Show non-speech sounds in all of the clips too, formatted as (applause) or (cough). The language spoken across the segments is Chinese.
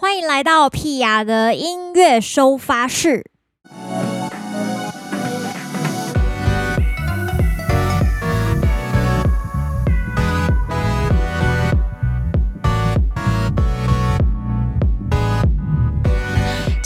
欢迎来到屁雅的音乐收发室。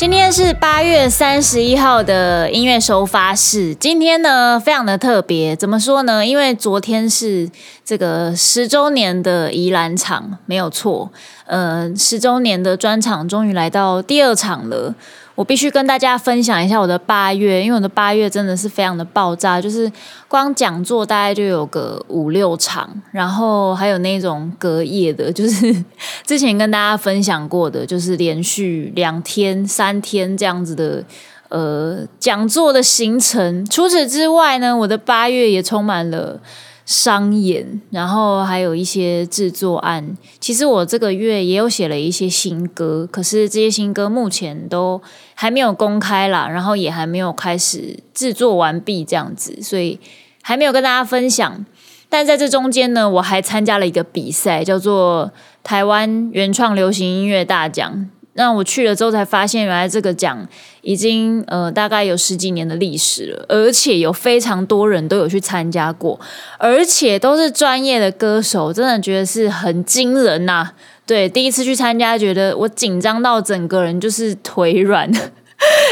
今天是八月三十一号的音乐收发室。今天呢，非常的特别，怎么说呢？因为昨天是这个十周年的宜兰场，没有错。呃，十周年的专场终于来到第二场了。我必须跟大家分享一下我的八月，因为我的八月真的是非常的爆炸，就是光讲座大概就有个五六场，然后还有那种隔夜的，就是之前跟大家分享过的，就是连续两天、三天这样子的呃讲座的行程。除此之外呢，我的八月也充满了。商演，然后还有一些制作案。其实我这个月也有写了一些新歌，可是这些新歌目前都还没有公开啦，然后也还没有开始制作完毕这样子，所以还没有跟大家分享。但在这中间呢，我还参加了一个比赛，叫做台湾原创流行音乐大奖。那我去了之后才发现，原来这个奖已经呃大概有十几年的历史了，而且有非常多人都有去参加过，而且都是专业的歌手，真的觉得是很惊人呐、对，第一次去参加，觉得我紧张到整个人就是腿软，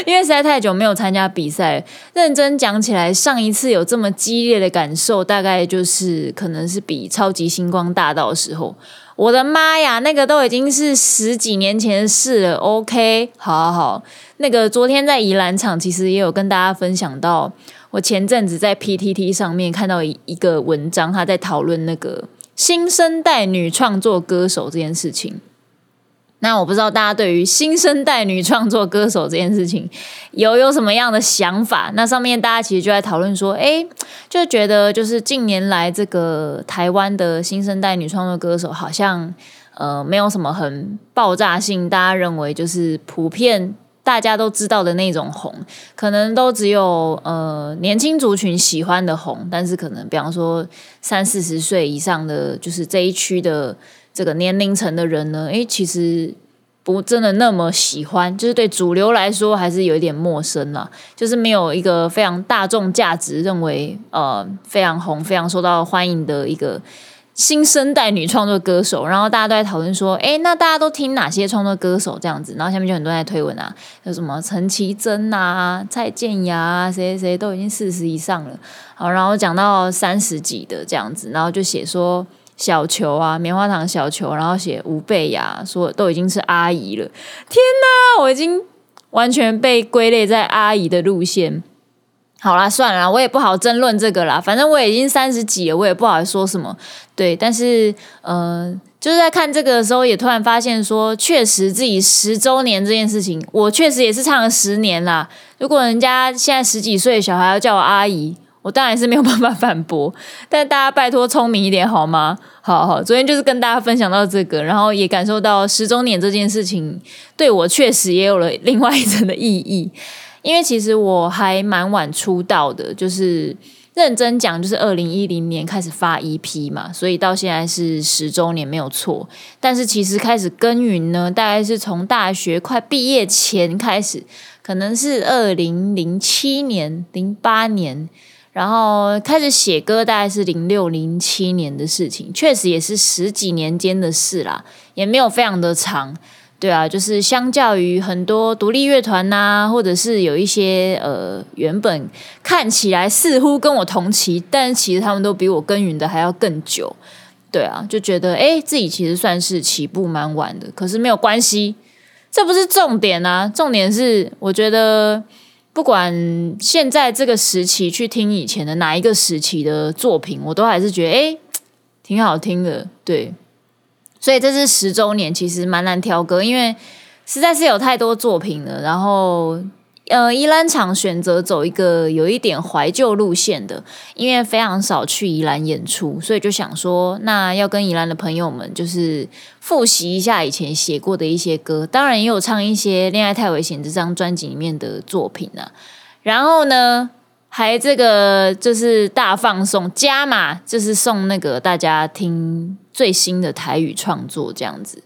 因为实在太久没有参加比赛。认真讲起来，上一次有这么激烈的感受，大概就是可能是比超级星光大道的时候。我的妈呀，那个都已经是十几年前的事了。OK，好好好，那个昨天在宜兰场，其实也有跟大家分享到，我前阵子在 PTT 上面看到一一个文章，他在讨论那个新生代女创作歌手这件事情。那我不知道大家对于新生代女创作歌手这件事情有有什么样的想法？那上面大家其实就在讨论说，哎，就觉得就是近年来这个台湾的新生代女创作歌手好像呃没有什么很爆炸性，大家认为就是普遍大家都知道的那种红，可能都只有呃年轻族群喜欢的红，但是可能比方说三四十岁以上的就是这一区的。这个年龄层的人呢，诶，其实不真的那么喜欢，就是对主流来说还是有一点陌生啦，就是没有一个非常大众价值认为呃非常红、非常受到欢迎的一个新生代女创作歌手。然后大家都在讨论说，诶，那大家都听哪些创作歌手这样子？然后下面就很多人在推文啊，有什么陈绮贞啊、蔡健雅啊，谁谁都已经四十以上了。好，然后讲到三十几的这样子，然后就写说。小球啊，棉花糖小球，然后写吴贝雅，说都已经是阿姨了。天哪，我已经完全被归类在阿姨的路线。好啦，算了啦，我也不好争论这个啦。反正我已经三十几了，我也不好说什么。对，但是呃，就是在看这个的时候，也突然发现说，确实自己十周年这件事情，我确实也是唱了十年啦。如果人家现在十几岁的小孩要叫我阿姨，我当然是没有办法反驳，(laughs) 但大家拜托聪明一点好吗？好好，昨天就是跟大家分享到这个，然后也感受到十周年这件事情对我确实也有了另外一层的意义，(laughs) 因为其实我还蛮晚出道的，就是认真讲，就是二零一零年开始发 EP 嘛，所以到现在是十周年没有错。但是其实开始耕耘呢，大概是从大学快毕业前开始，可能是二零零七年、零八年。然后开始写歌，大概是零六零七年的事情，确实也是十几年间的事啦，也没有非常的长，对啊，就是相较于很多独立乐团呐、啊，或者是有一些呃原本看起来似乎跟我同期，但其实他们都比我耕耘的还要更久，对啊，就觉得诶自己其实算是起步蛮晚的，可是没有关系，这不是重点啊，重点是我觉得。不管现在这个时期去听以前的哪一个时期的作品，我都还是觉得诶 (tsk) 挺好听的。对，所以这是十周年，其实蛮难挑歌，因为实在是有太多作品了。然后。呃，宜兰场选择走一个有一点怀旧路线的，因为非常少去宜兰演出，所以就想说，那要跟宜兰的朋友们就是复习一下以前写过的一些歌，当然也有唱一些《恋爱太危险》这张专辑里面的作品啊。然后呢，还这个就是大放送加码，就是送那个大家听最新的台语创作这样子。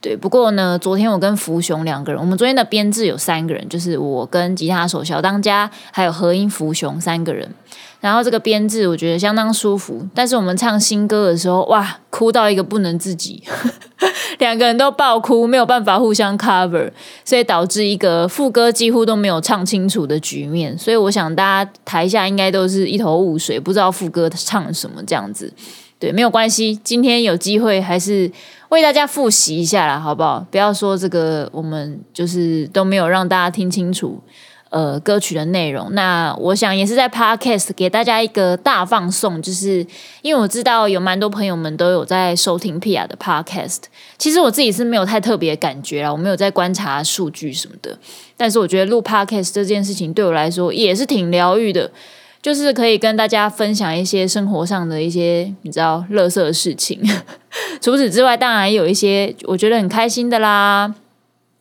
对，不过呢，昨天我跟福雄两个人，我们昨天的编制有三个人，就是我跟吉他手小当家，还有何音福雄三个人。然后这个编制我觉得相当舒服，但是我们唱新歌的时候，哇，哭到一个不能自己，(laughs) 两个人都爆哭，没有办法互相 cover，所以导致一个副歌几乎都没有唱清楚的局面。所以我想大家台下应该都是一头雾水，不知道副歌唱什么这样子。对，没有关系，今天有机会还是为大家复习一下啦，好不好？不要说这个我们就是都没有让大家听清楚，呃，歌曲的内容。那我想也是在 Podcast 给大家一个大放送，就是因为我知道有蛮多朋友们都有在收听 Pia 的 Podcast。其实我自己是没有太特别感觉啦，我没有在观察数据什么的，但是我觉得录 Podcast 这件事情对我来说也是挺疗愈的。就是可以跟大家分享一些生活上的一些你知道垃圾的事情。(laughs) 除此之外，当然也有一些我觉得很开心的啦，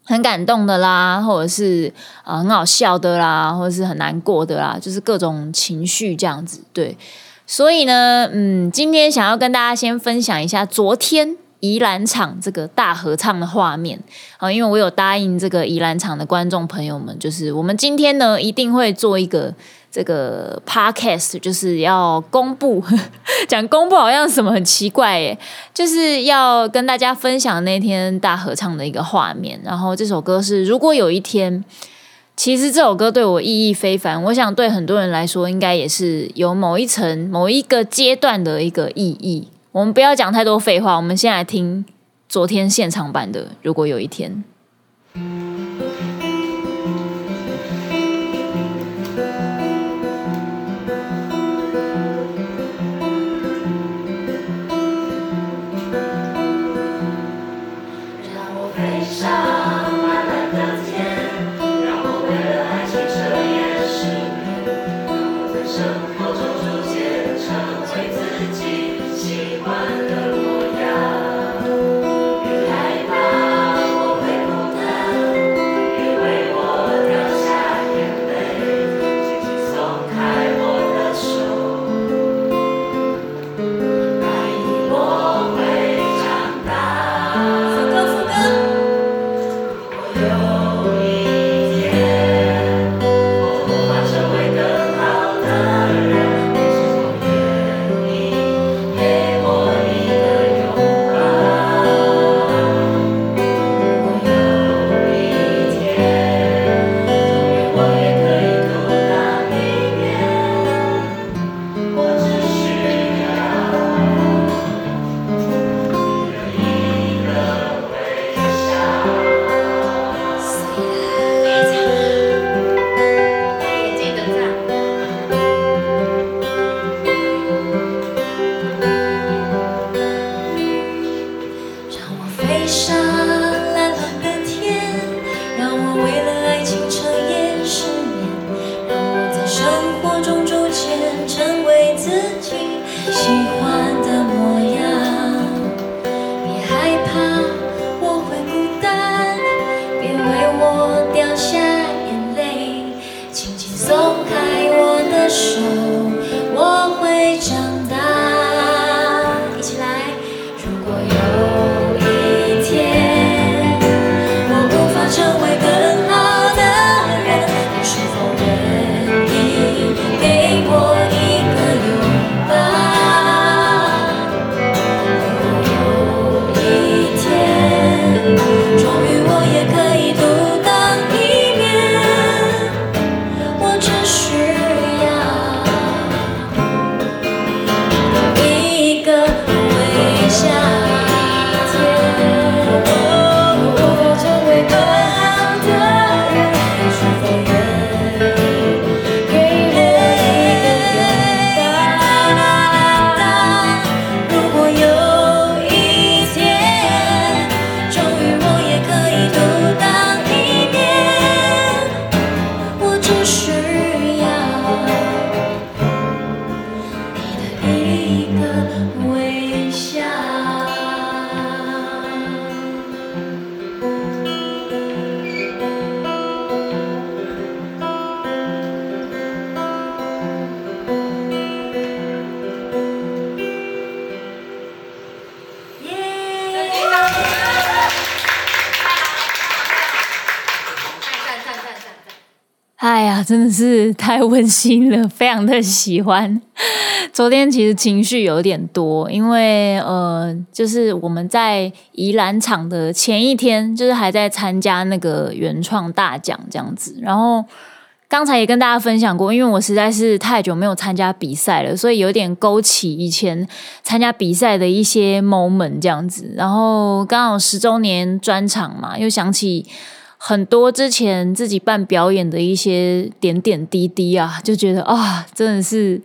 很感动的啦，或者是呃很好笑的啦，或者是很难过的啦，就是各种情绪这样子。对，所以呢，嗯，今天想要跟大家先分享一下昨天宜兰场这个大合唱的画面啊，因为我有答应这个宜兰场的观众朋友们，就是我们今天呢一定会做一个。这个 podcast 就是要公布，(laughs) 讲公布好像什么很奇怪耶，就是要跟大家分享那天大合唱的一个画面。然后这首歌是如果有一天，其实这首歌对我意义非凡，我想对很多人来说应该也是有某一层、某一个阶段的一个意义。我们不要讲太多废话，我们先来听昨天现场版的《如果有一天》。哎呀，真的是太温馨了，非常的喜欢。(laughs) 昨天其实情绪有点多，因为呃，就是我们在宜兰场的前一天，就是还在参加那个原创大奖这样子。然后刚才也跟大家分享过，因为我实在是太久没有参加比赛了，所以有点勾起以前参加比赛的一些 moment 这样子。然后刚好十周年专场嘛，又想起。很多之前自己办表演的一些点点滴滴啊，就觉得啊，真的是，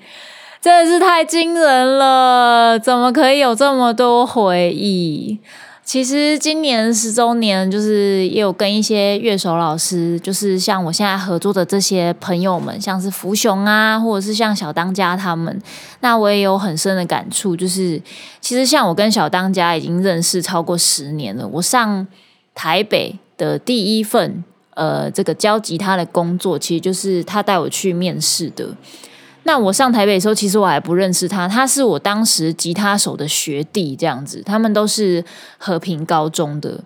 真的是太惊人了！怎么可以有这么多回忆？其实今年十周年，就是也有跟一些乐手老师，就是像我现在合作的这些朋友们，像是福雄啊，或者是像小当家他们，那我也有很深的感触，就是其实像我跟小当家已经认识超过十年了，我上台北。的第一份呃，这个教吉他的工作，其实就是他带我去面试的。那我上台北的时候，其实我还不认识他，他是我当时吉他手的学弟，这样子。他们都是和平高中的。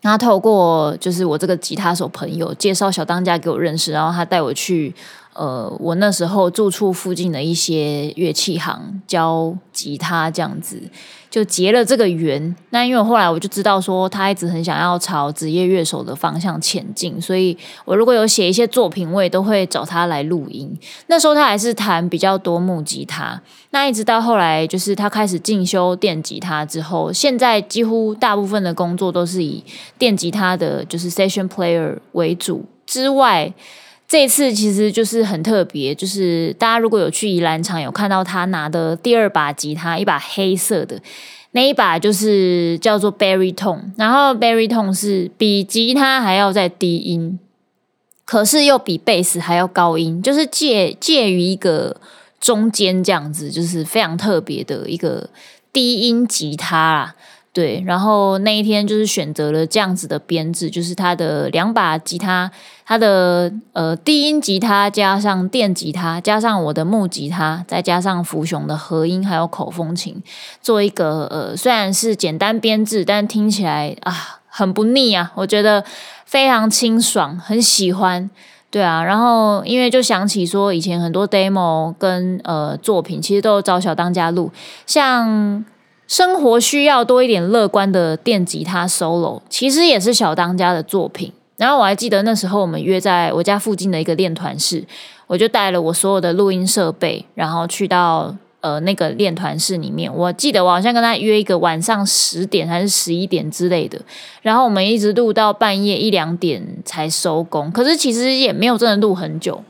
他透过就是我这个吉他手朋友介绍小当家给我认识，然后他带我去。呃，我那时候住处附近的一些乐器行教吉他，这样子就结了这个缘。那因为后来我就知道说，他一直很想要朝职业乐手的方向前进，所以我如果有写一些作品，我也都会找他来录音。那时候他还是弹比较多木吉他，那一直到后来就是他开始进修电吉他之后，现在几乎大部分的工作都是以电吉他的就是 session player 为主之外。这次其实就是很特别，就是大家如果有去宜兰场，有看到他拿的第二把吉他，一把黑色的那一把，就是叫做 Baritone，然后 Baritone 是比吉他还要再低音，可是又比贝斯还要高音，就是介介于一个中间这样子，就是非常特别的一个低音吉他啊。对，然后那一天就是选择了这样子的编制，就是他的两把吉他，他的呃低音吉他加上电吉他，加上我的木吉他，再加上福雄的和音，还有口风琴，做一个呃虽然是简单编制，但听起来啊很不腻啊，我觉得非常清爽，很喜欢。对啊，然后因为就想起说以前很多 demo 跟呃作品，其实都有找小当家录，像。生活需要多一点乐观的电吉他 solo，其实也是小当家的作品。然后我还记得那时候我们约在我家附近的一个练团室，我就带了我所有的录音设备，然后去到呃那个练团室里面。我记得我好像跟他约一个晚上十点还是十一点之类的，然后我们一直录到半夜一两点才收工。可是其实也没有真的录很久。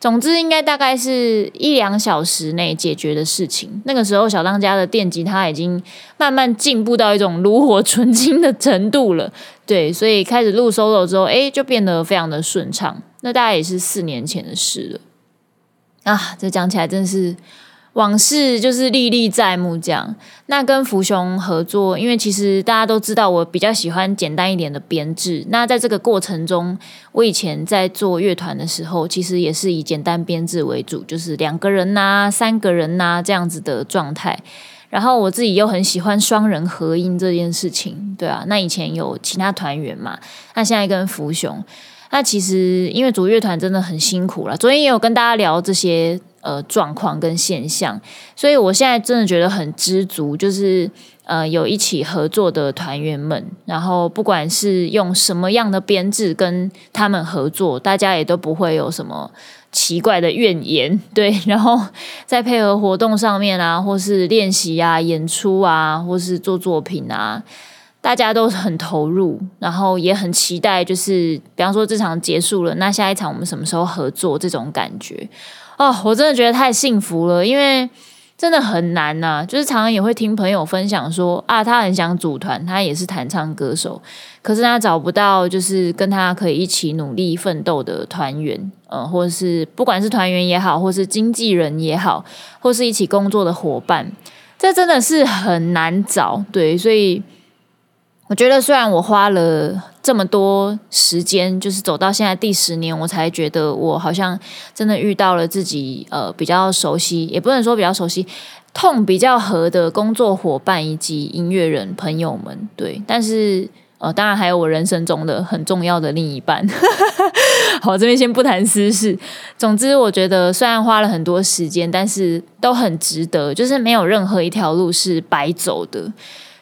总之，应该大概是一两小时内解决的事情。那个时候，小当家的电吉他已经慢慢进步到一种炉火纯青的程度了。对，所以开始录 solo 之后，哎，就变得非常的顺畅。那大概也是四年前的事了。啊，这讲起来真是。往事就是历历在目，这样。那跟福雄合作，因为其实大家都知道，我比较喜欢简单一点的编制。那在这个过程中，我以前在做乐团的时候，其实也是以简单编制为主，就是两个人呐、三个人呐、这样子的状态。然后我自己又很喜欢双人合音这件事情，对啊。那以前有其他团员嘛，那现在跟福雄，那其实因为组乐团真的很辛苦了。昨天也有跟大家聊这些。呃，状况跟现象，所以我现在真的觉得很知足，就是呃，有一起合作的团员们，然后不管是用什么样的编制跟他们合作，大家也都不会有什么奇怪的怨言，(laughs) 对。然后在配合活动上面啊，或是练习啊、演出啊，或是做作品啊，大家都很投入，然后也很期待，就是比方说这场结束了，那下一场我们什么时候合作？这种感觉。哦，我真的觉得太幸福了，因为真的很难呐、啊。就是常常也会听朋友分享说啊，他很想组团，他也是弹唱歌手，可是他找不到就是跟他可以一起努力奋斗的团员，呃，或者是不管是团员也好，或是经纪人也好，或是一起工作的伙伴，这真的是很难找。对，所以。我觉得，虽然我花了这么多时间，就是走到现在第十年，我才觉得我好像真的遇到了自己呃比较熟悉，也不能说比较熟悉，痛比较合的工作伙伴以及音乐人朋友们。对，但是呃，当然还有我人生中的很重要的另一半。(laughs) 好，这边先不谈私事。总之，我觉得虽然花了很多时间，但是都很值得。就是没有任何一条路是白走的。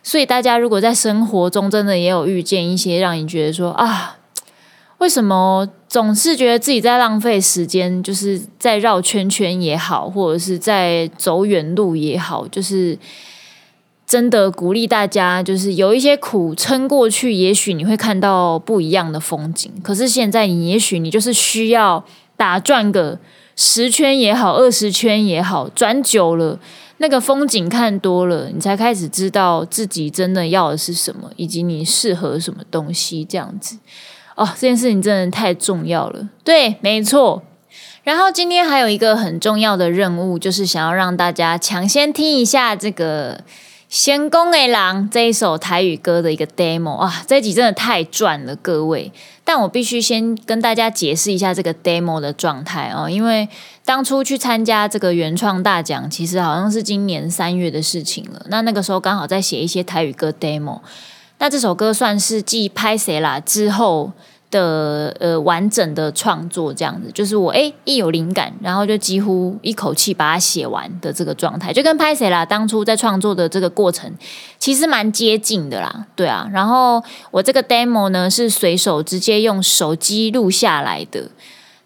所以大家如果在生活中真的也有遇见一些让你觉得说啊，(tsk) 为什么总是觉得自己在浪费时间，就是在绕圈圈也好，或者是在走远路也好，就是。真的鼓励大家，就是有一些苦撑过去，也许你会看到不一样的风景。可是现在，你也许你就是需要打转个十圈也好，二十圈也好，转久了，那个风景看多了，你才开始知道自己真的要的是什么，以及你适合什么东西。这样子哦，这件事情真的太重要了。对，没错。然后今天还有一个很重要的任务，就是想要让大家抢先听一下这个。仙公的人这一首台语歌的一个 demo 啊，这集真的太赚了，各位！但我必须先跟大家解释一下这个 demo 的状态哦，因为当初去参加这个原创大奖，其实好像是今年三月的事情了。那那个时候刚好在写一些台语歌 demo，那这首歌算是继拍谁啦之后。的呃完整的创作这样子，就是我诶一有灵感，然后就几乎一口气把它写完的这个状态，就跟拍谁啦当初在创作的这个过程其实蛮接近的啦，对啊。然后我这个 demo 呢是随手直接用手机录下来的。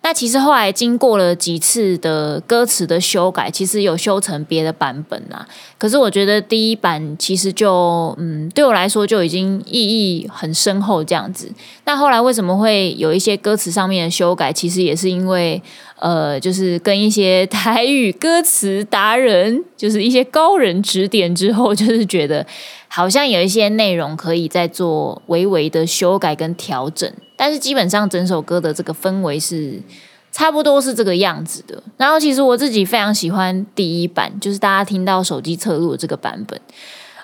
那其实后来经过了几次的歌词的修改，其实有修成别的版本啦。可是我觉得第一版其实就嗯，对我来说就已经意义很深厚这样子。那后来为什么会有一些歌词上面的修改？其实也是因为呃，就是跟一些台语歌词达人，就是一些高人指点之后，就是觉得。好像有一些内容可以再做微微的修改跟调整，但是基本上整首歌的这个氛围是差不多是这个样子的。然后其实我自己非常喜欢第一版，就是大家听到手机侧录这个版本，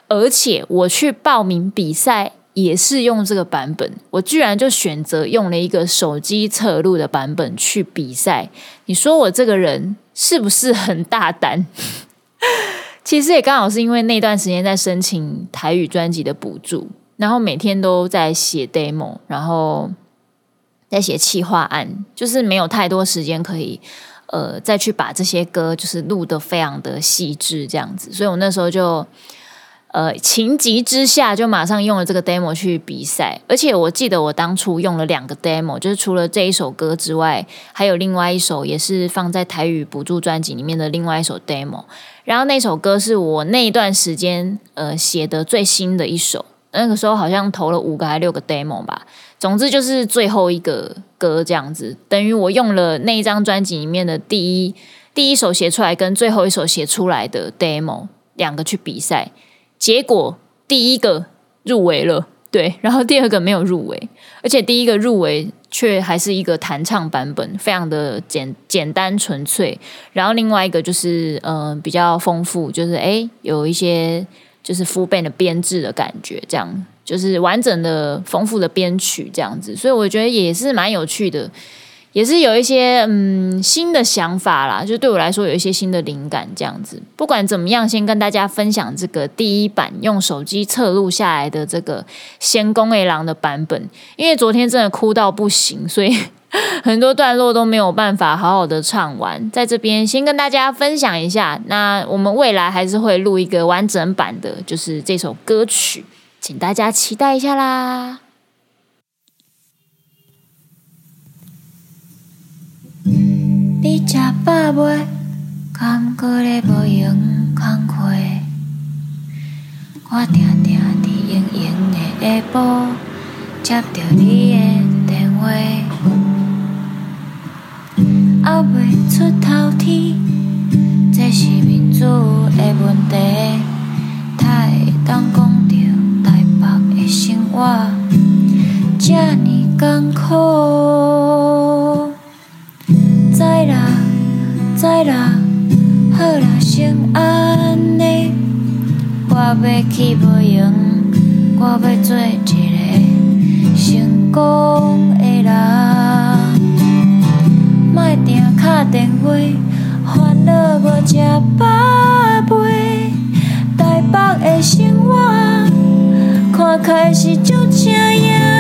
而且我去报名比赛也是用这个版本，我居然就选择用了一个手机侧录的版本去比赛。你说我这个人是不是很大胆？(laughs) 其实也刚好是因为那段时间在申请台语专辑的补助，然后每天都在写 demo，然后在写企划案，就是没有太多时间可以呃再去把这些歌就是录得非常的细致这样子，所以我那时候就。呃，情急之下就马上用了这个 demo 去比赛，而且我记得我当初用了两个 demo，就是除了这一首歌之外，还有另外一首也是放在台语补助专辑里面的另外一首 demo。然后那首歌是我那一段时间呃写的最新的一首，那个时候好像投了五个还六个 demo 吧。总之就是最后一个歌这样子，等于我用了那一张专辑里面的第一第一首写出来跟最后一首写出来的 demo 两个去比赛。结果第一个入围了，对，然后第二个没有入围，而且第一个入围却还是一个弹唱版本，非常的简简单纯粹。然后另外一个就是嗯、比较丰富，就是诶有一些就是 full band 的编制的感觉，这样就是完整的丰富的编曲这样子，所以我觉得也是蛮有趣的。也是有一些嗯新的想法啦，就对我来说有一些新的灵感这样子。不管怎么样，先跟大家分享这个第一版用手机测录下来的这个《仙公卫郎》的版本，因为昨天真的哭到不行，所以 (laughs) 很多段落都没有办法好好的唱完。在这边先跟大家分享一下，那我们未来还是会录一个完整版的，就是这首歌曲，请大家期待一下啦。你吃饱未？敢阁咧无闲工课？我定定伫闲闲的下晡接到你的电话，熬未出头天，这是民主的问题，才会当讲着台北的生活这呢艰苦。啦，好啦，先安尼。我要去无用，我要做一个成功的人。莫定敲电话，烦恼无吃饱饭。台北的生活，看看开是足正样，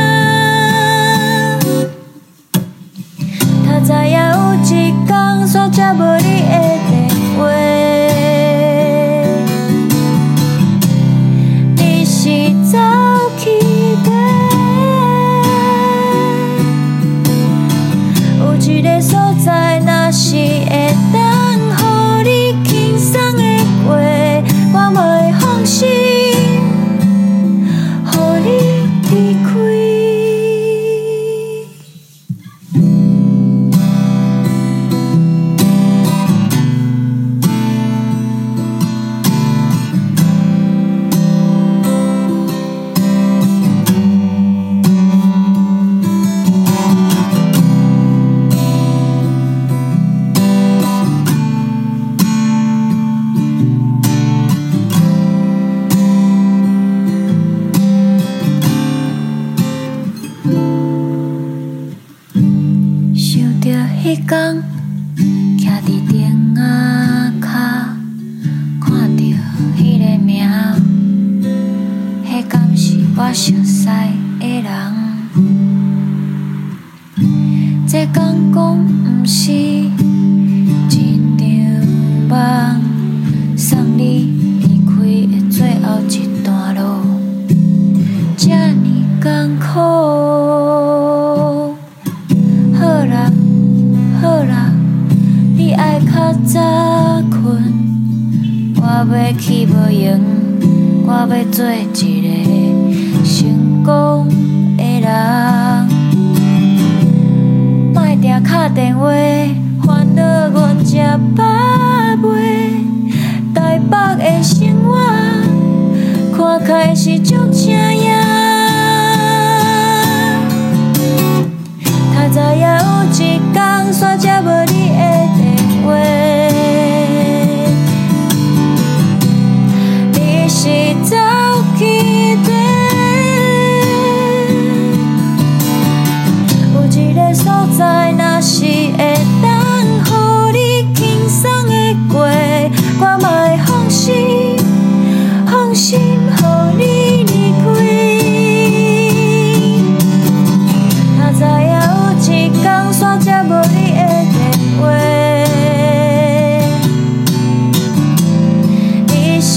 天煞接无你的电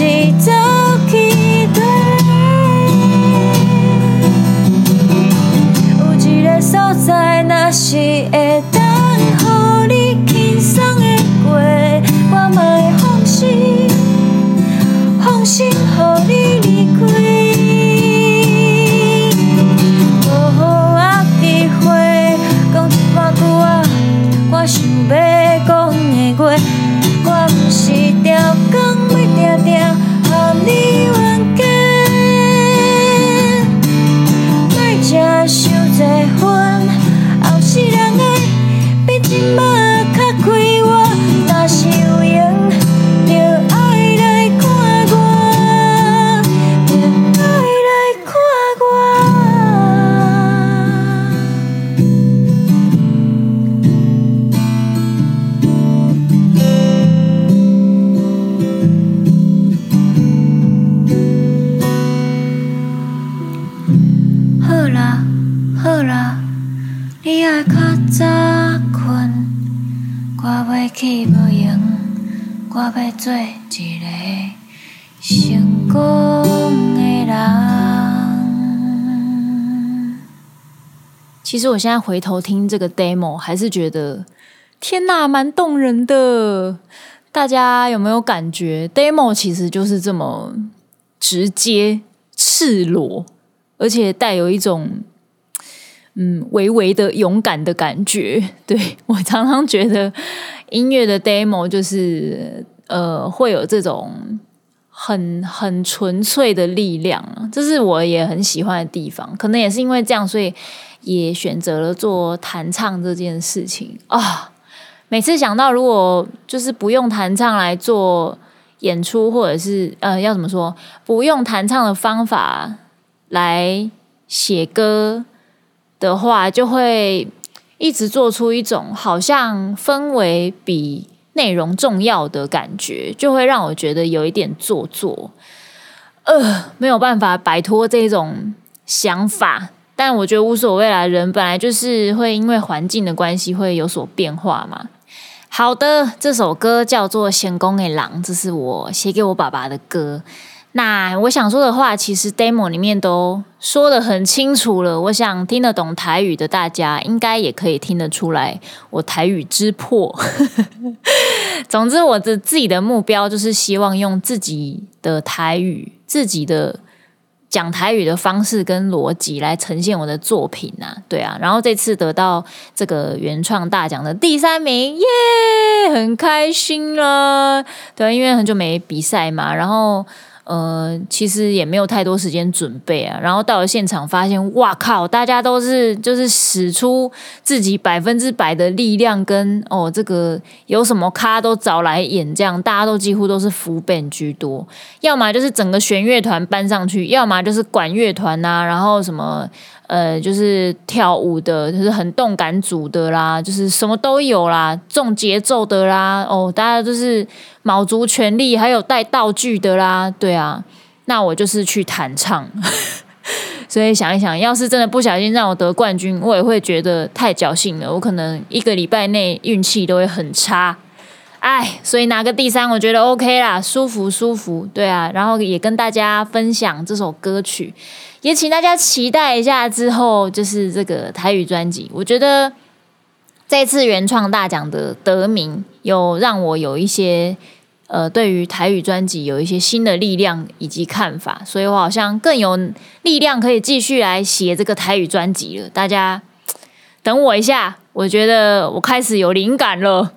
一道，有一个所在，若是会等予你轻松的过，我，你。我會做一個成功嘅人其实我现在回头听这个 demo，还是觉得天哪，蛮动人的。大家有没有感觉？demo 其实就是这么直接、赤裸，而且带有一种嗯微微的勇敢的感觉。对，我常常觉得音乐的 demo 就是呃会有这种很很纯粹的力量，这是我也很喜欢的地方。可能也是因为这样，所以。也选择了做弹唱这件事情啊！每次想到如果就是不用弹唱来做演出，或者是呃要怎么说，不用弹唱的方法来写歌的话，就会一直做出一种好像氛围比内容重要的感觉，就会让我觉得有一点做作。呃，没有办法摆脱这种想法。但我觉得无所谓啦，人本来就是会因为环境的关系会有所变化嘛。好的，这首歌叫做《贤公的狼》，这是我写给我爸爸的歌。那我想说的话，其实 demo 里面都说得很清楚了。我想听得懂台语的大家，应该也可以听得出来我台语之破。(laughs) 总之，我的自己的目标就是希望用自己的台语，自己的。讲台语的方式跟逻辑来呈现我的作品呐、啊，对啊，然后这次得到这个原创大奖的第三名，耶，很开心了，对，因为很久没比赛嘛，然后。呃，其实也没有太多时间准备啊，然后到了现场发现，哇靠，大家都是就是使出自己百分之百的力量跟，哦这个有什么咖都找来演，这样大家都几乎都是服本居多，要么就是整个弦乐团搬上去，要么就是管乐团呐，然后什么。呃，就是跳舞的，就是很动感组的啦，就是什么都有啦，重节奏的啦，哦，大家都是卯足全力，还有带道具的啦，对啊，那我就是去弹唱，(laughs) 所以想一想，要是真的不小心让我得冠军，我也会觉得太侥幸了，我可能一个礼拜内运气都会很差，哎，所以拿个第三，我觉得 OK 啦，舒服舒服，对啊，然后也跟大家分享这首歌曲。也请大家期待一下之后就是这个台语专辑。我觉得这次原创大奖的得名，有让我有一些呃对于台语专辑有一些新的力量以及看法，所以我好像更有力量可以继续来写这个台语专辑了。大家等我一下，我觉得我开始有灵感了，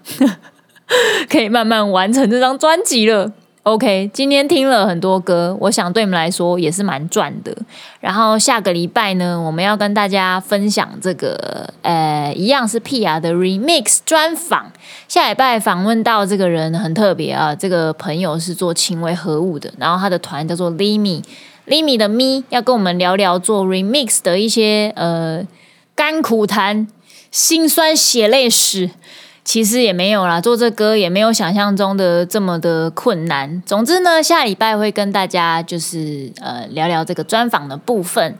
(laughs) 可以慢慢完成这张专辑了。OK，今天听了很多歌，我想对你们来说也是蛮赚的。然后下个礼拜呢，我们要跟大家分享这个，呃，一样是 Pia 的 Remix 专访。下礼拜访问到这个人很特别啊，这个朋友是做轻微合物的，然后他的团叫做 Limi，Limi 的咪要跟我们聊聊做 Remix 的一些呃甘苦谈、辛酸血泪史。其实也没有啦，做这歌也没有想象中的这么的困难。总之呢，下礼拜会跟大家就是呃聊聊这个专访的部分。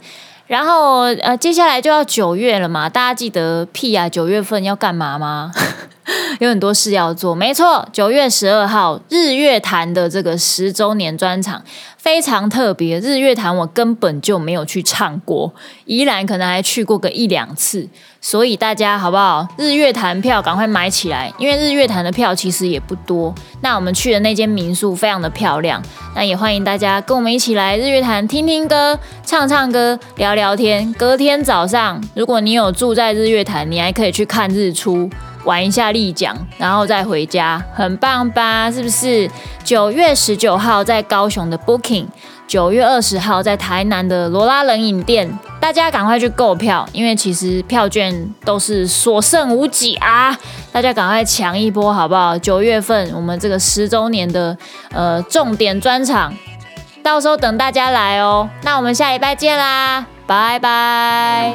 然后呃，接下来就要九月了嘛，大家记得屁啊，九月份要干嘛吗？(laughs) 有很多事要做。没错，九月十二号日月潭的这个十周年专场非常特别。日月潭我根本就没有去唱过，宜兰可能还去过个一两次。所以大家好不好？日月潭票赶快买起来，因为日月潭的票其实也不多。那我们去的那间民宿非常的漂亮，那也欢迎大家跟我们一起来日月潭听听歌、唱唱歌、聊聊天。隔天早上，如果你有住在日月潭，你还可以去看日出，玩一下立桨，然后再回家，很棒吧？是不是？九月十九号在高雄的 Booking。九月二十号在台南的罗拉冷饮店，大家赶快去购票，因为其实票券都是所剩无几啊！大家赶快抢一波好不好？九月份我们这个十周年的呃重点专场，到时候等大家来哦。那我们下礼拜见啦，拜拜。